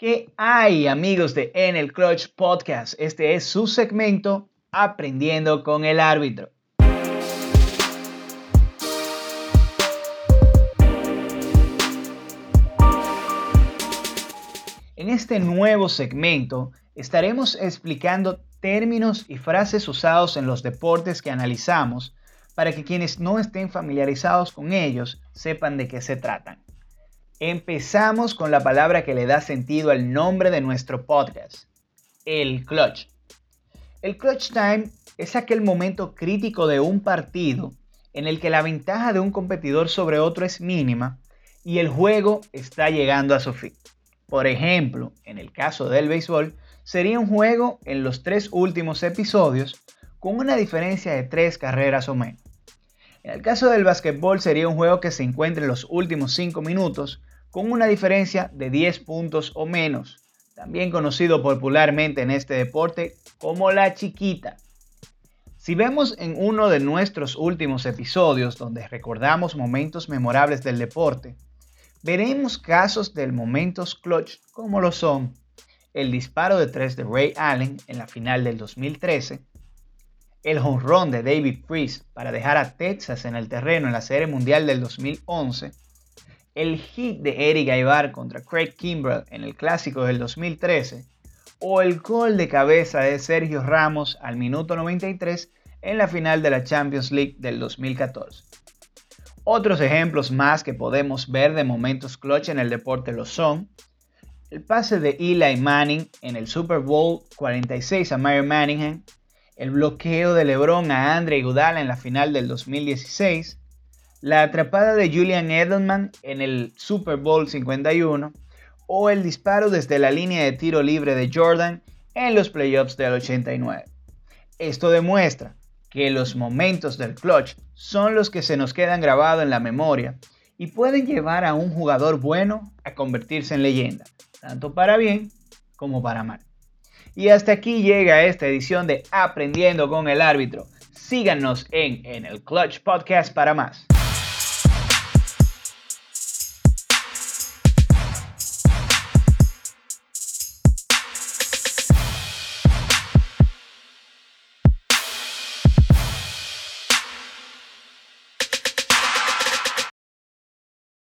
¿Qué hay amigos de En el Clutch Podcast? Este es su segmento Aprendiendo con el árbitro. En este nuevo segmento estaremos explicando términos y frases usados en los deportes que analizamos para que quienes no estén familiarizados con ellos sepan de qué se tratan. Empezamos con la palabra que le da sentido al nombre de nuestro podcast, el clutch. El clutch time es aquel momento crítico de un partido en el que la ventaja de un competidor sobre otro es mínima y el juego está llegando a su fin. Por ejemplo, en el caso del béisbol, sería un juego en los tres últimos episodios con una diferencia de tres carreras o menos. En el caso del básquetbol sería un juego que se encuentra en los últimos cinco minutos con una diferencia de 10 puntos o menos, también conocido popularmente en este deporte como la chiquita. Si vemos en uno de nuestros últimos episodios donde recordamos momentos memorables del deporte, veremos casos del momentos clutch como lo son el disparo de tres de Ray Allen en la final del 2013, el jonrón de David Priest para dejar a Texas en el terreno en la Serie Mundial del 2011, el hit de Eric Aybar contra Craig Kimbrell en el clásico del 2013 o el gol de cabeza de Sergio Ramos al minuto 93 en la final de la Champions League del 2014. Otros ejemplos más que podemos ver de momentos clutch en el deporte lo son el pase de Eli Manning en el Super Bowl 46 a Mario Manningham, el bloqueo de LeBron a Andre Iguodala en la final del 2016, la atrapada de Julian Edelman en el Super Bowl 51 o el disparo desde la línea de tiro libre de Jordan en los playoffs del 89. Esto demuestra que los momentos del clutch son los que se nos quedan grabados en la memoria y pueden llevar a un jugador bueno a convertirse en leyenda, tanto para bien como para mal. Y hasta aquí llega esta edición de Aprendiendo con el árbitro. Síganos en, en el Clutch Podcast para más.